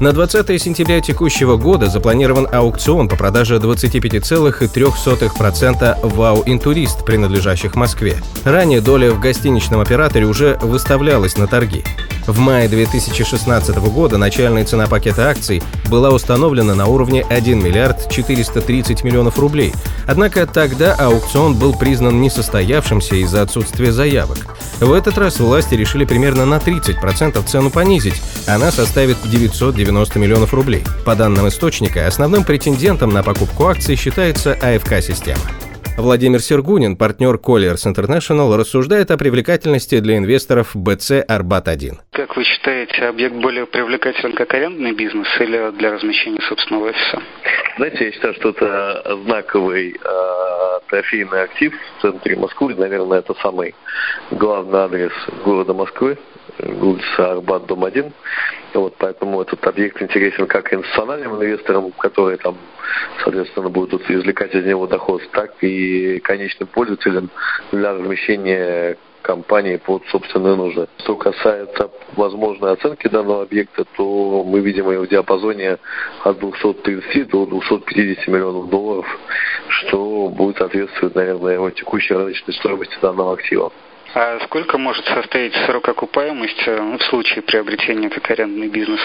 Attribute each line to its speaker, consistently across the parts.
Speaker 1: На 20 сентября текущего года запланирован аукцион по продаже 25,3% ВАУ-интурист, принадлежащих Москве. Ранее доля в гостиничном операторе уже выставлялась на торги. В мае 2016 года начальная цена пакета акций была установлена на уровне 1 миллиард 430 миллионов рублей. Однако тогда аукцион был признан несостоявшимся из-за отсутствия заявок. В этот раз власти решили примерно на 30% цену понизить. Она составит 990 миллионов рублей. По данным источника, основным претендентом на покупку акций считается АФК-система. Владимир Сергунин, партнер Colliers International, рассуждает о привлекательности для инвесторов БЦ «Арбат-1».
Speaker 2: Как вы считаете, объект более привлекателен как арендный бизнес или для размещения собственного офиса?
Speaker 3: Знаете, я считаю, что это знаковый э, трофейный актив в центре Москвы. Наверное, это самый главный адрес города Москвы улица Арбат, дом 1. Вот, поэтому этот объект интересен как институциональным инвесторам, которые там, соответственно, будут извлекать из него доход, так и конечным пользователям для размещения компании под собственные нужды. Что касается возможной оценки данного объекта, то мы видим ее в диапазоне от 230 до 250 миллионов долларов, что будет соответствовать, наверное, его текущей рыночной стоимости данного актива.
Speaker 2: А сколько может состоять срок окупаемости в случае приобретения как арендный бизнес?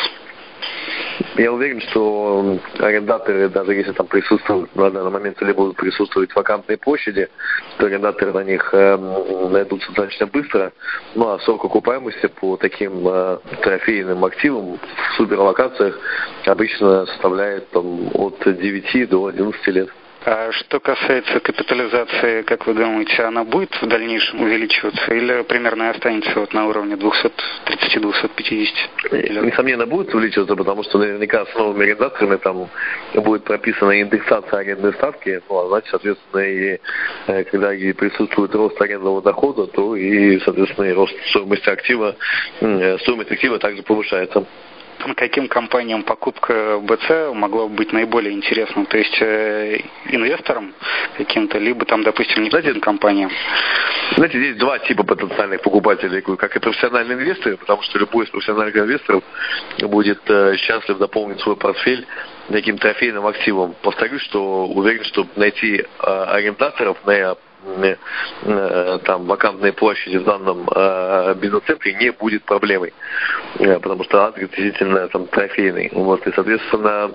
Speaker 3: Я уверен, что арендаторы, даже если там присутствуют на данный момент или будут присутствовать вакантные площади, то арендаторы на них э, найдутся достаточно быстро. Ну а срок окупаемости по таким э, трофейным активам в суперлокациях обычно составляет там, от 9 до 11 лет.
Speaker 2: А что касается капитализации, как вы думаете, она будет в дальнейшем увеличиваться или примерно останется вот на уровне 230-250?
Speaker 3: Несомненно, будет увеличиваться, потому что наверняка с новыми арендаторами там будет прописана индексация арендной ставки, ну, а значит, соответственно, и э, когда и присутствует рост арендного дохода, то и, соответственно, и рост стоимости актива, э, стоимость актива также повышается
Speaker 2: каким компаниям покупка БЦ могла бы быть наиболее интересна? То есть э, инвесторам каким-то, либо там, допустим, нефтяным компаниям?
Speaker 3: Знаете, здесь два типа потенциальных покупателей, как и профессиональные инвесторы, потому что любой из профессиональных инвесторов будет э, счастлив дополнить свой портфель таким трофейным активом. Повторюсь, что уверен, что найти э, арендаторов на там вакантные площади в данном э, бизнес-центре не будет проблемой, э, потому что адрес действительно там трофейный. Вот, и, соответственно,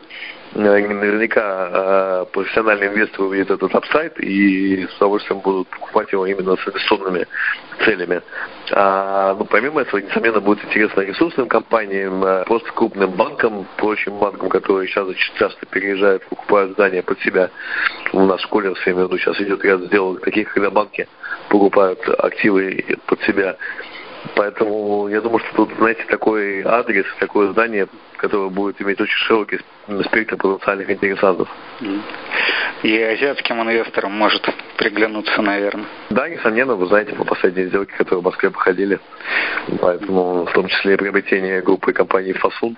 Speaker 3: наверняка профессиональные инвесторы увидят этот апсайт и с удовольствием будут покупать его именно с инвестиционными целями. А, ну, помимо этого, несомненно, будет интересно ресурсным компаниям, э, просто крупным банкам, прочим банкам, которые сейчас часто переезжают, покупают здания под себя. У нас в школе, в своем виду, сейчас идет ряд сделок таких, когда банки покупают активы под себя. Поэтому я думаю, что тут, знаете, такой адрес, такое здание, которое будет иметь очень широкий спектр потенциальных интересантов.
Speaker 2: И азиатским инвесторам может приглянуться, наверное.
Speaker 3: Да, несомненно, вы знаете по последней сделке, которые в Москве походили. Поэтому в том числе и приобретение группы компании Фасун,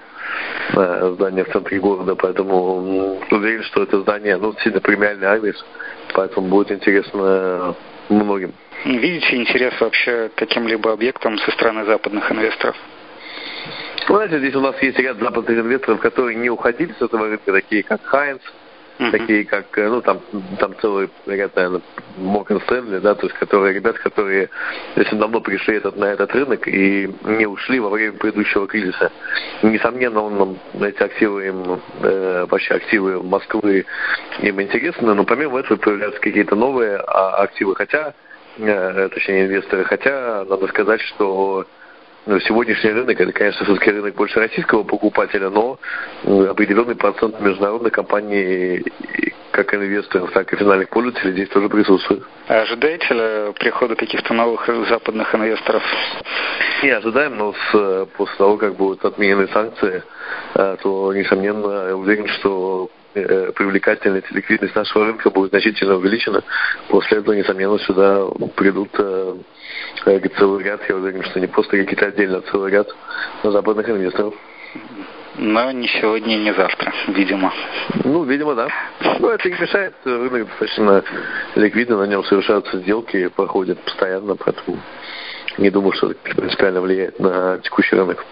Speaker 3: э, здание в центре города. Поэтому уверен, что это здание, ну, сильно премиальный адрес. Поэтому будет интересно многим.
Speaker 2: Видите интерес вообще к каким-либо объектам со стороны западных инвесторов?
Speaker 3: Знаете, здесь у нас есть ряд западных инвесторов, которые не уходили с этого рынка, такие как Хайнс, uh-huh. такие как, э, ну, там, там целый ряд, наверное, Морган Стэнли, да, то есть которые, ребят, которые очень давно пришли этот, на этот рынок и не ушли во время предыдущего кризиса. Несомненно, он, эти активы им, э, вообще активы Москвы им интересны, но помимо этого появляются какие-то новые а, активы, хотя точнее инвесторы. Хотя надо сказать, что ну, сегодняшний рынок, это, конечно, все-таки рынок больше российского покупателя, но определенный процент международных компаний, как инвесторов, так и финальных пользователей здесь тоже присутствует.
Speaker 2: А ожидаете ли прихода каких-то новых западных инвесторов?
Speaker 3: Не ожидаем, но с, после того, как будут отменены санкции, э, то, несомненно, я уверен, что э, привлекательность, ликвидность нашего рынка будет значительно увеличена. После этого, несомненно, сюда придут э, целый ряд, я уверен, что не просто какие-то отдельно, а целый ряд западных инвесторов.
Speaker 2: Но не сегодня, не завтра, видимо.
Speaker 3: Ну, видимо, да. Ну, это не мешает. Рынок достаточно ликвидный, на нем совершаются сделки, проходят постоянно, поэтому не думаю, что это принципиально влияет на текущий рынок.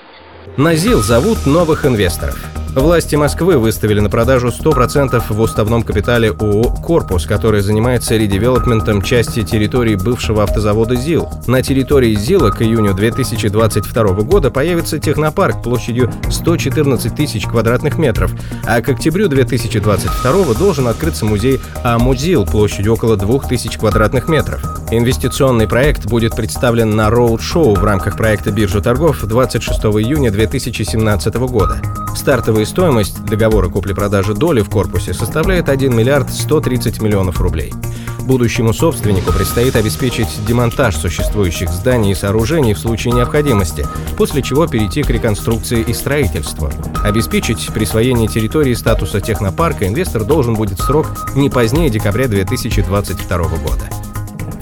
Speaker 1: На ЗИЛ зовут новых инвесторов. Власти Москвы выставили на продажу 100% в уставном капитале ООО «Корпус», который занимается редевелопментом части территории бывшего автозавода ЗИЛ. На территории ЗИЛа к июню 2022 года появится технопарк площадью 114 тысяч квадратных метров, а к октябрю 2022 должен открыться музей АМУЗИЛ площадью около 2000 квадратных метров. Инвестиционный проект будет представлен на роуд-шоу в рамках проекта «Биржа торгов» 26 июня 2017 года. Стартовая стоимость договора купли-продажи доли в корпусе составляет 1 миллиард 130 миллионов рублей. Будущему собственнику предстоит обеспечить демонтаж существующих зданий и сооружений в случае необходимости, после чего перейти к реконструкции и строительству. Обеспечить присвоение территории статуса технопарка инвестор должен будет срок не позднее декабря 2022 года.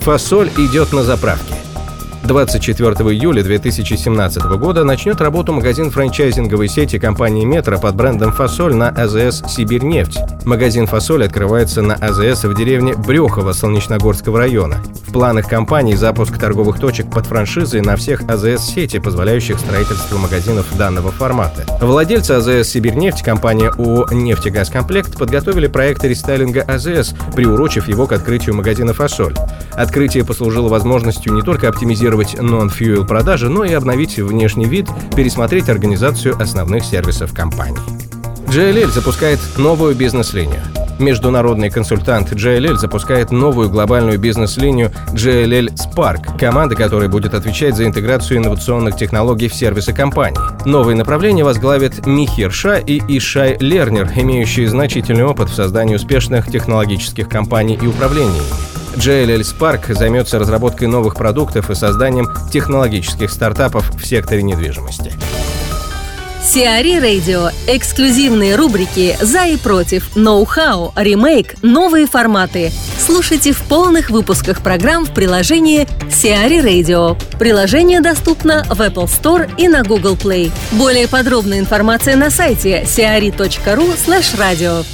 Speaker 1: Фасоль идет на заправке. 24 июля 2017 года начнет работу магазин франчайзинговой сети компании «Метро» под брендом «Фасоль» на АЗС «Сибирьнефть». Магазин «Фасоль» открывается на АЗС в деревне Брюхово Солнечногорского района. В планах компании запуск торговых точек под франшизой на всех АЗС-сети, позволяющих строительство магазинов данного формата. Владельцы АЗС «Сибирьнефть» компания ООО «Нефтегазкомплект» подготовили проект рестайлинга АЗС, приурочив его к открытию магазина «Фасоль». Открытие послужило возможностью не только оптимизировать non-fuel продажи, но и обновить внешний вид, пересмотреть организацию основных сервисов компании. JLL запускает новую бизнес-линию. Международный консультант JLL запускает новую глобальную бизнес-линию JLL Spark, команда которой будет отвечать за интеграцию инновационных технологий в сервисы компании. Новые направления возглавят Михир Ша и Ишай Лернер, имеющие значительный опыт в создании успешных технологических компаний и управлении ими. JLL Spark займется разработкой новых продуктов и созданием технологических стартапов в секторе недвижимости.
Speaker 4: Сиари Радио. Эксклюзивные рубрики «За и против», «Ноу-хау», «Ремейк», «Новые форматы». Слушайте в полных выпусках программ в приложении Сиари Radio. Приложение доступно в Apple Store и на Google Play. Более подробная информация на сайте siari.ru slash radio.